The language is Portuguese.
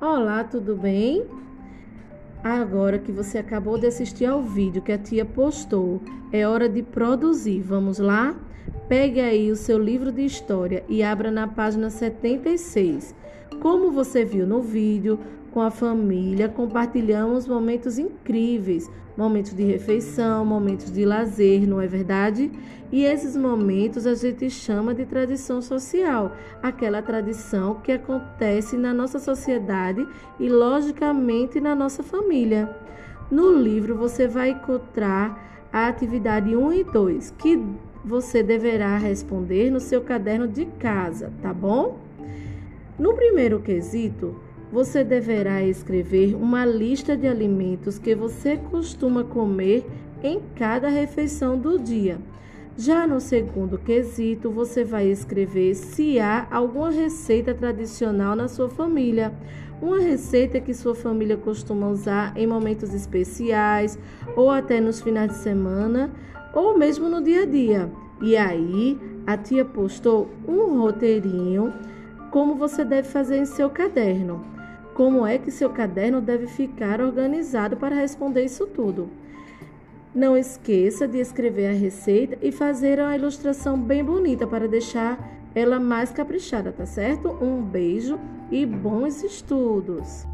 Olá, tudo bem? Agora que você acabou de assistir ao vídeo que a tia postou, é hora de produzir. Vamos lá? Pegue aí o seu livro de história e abra na página 76. Como você viu no vídeo, com a família, compartilhamos momentos incríveis, momentos de refeição, momentos de lazer, não é verdade? E esses momentos a gente chama de tradição social, aquela tradição que acontece na nossa sociedade e, logicamente, na nossa família. No livro você vai encontrar a atividade 1 e 2, que você deverá responder no seu caderno de casa, tá bom? No primeiro quesito, você deverá escrever uma lista de alimentos que você costuma comer em cada refeição do dia. Já no segundo quesito, você vai escrever se há alguma receita tradicional na sua família, uma receita que sua família costuma usar em momentos especiais ou até nos finais de semana ou mesmo no dia a dia. E aí, a tia postou um roteirinho como você deve fazer em seu caderno como é que seu caderno deve ficar organizado para responder isso tudo. Não esqueça de escrever a receita e fazer uma ilustração bem bonita para deixar ela mais caprichada, tá certo? Um beijo e bons estudos!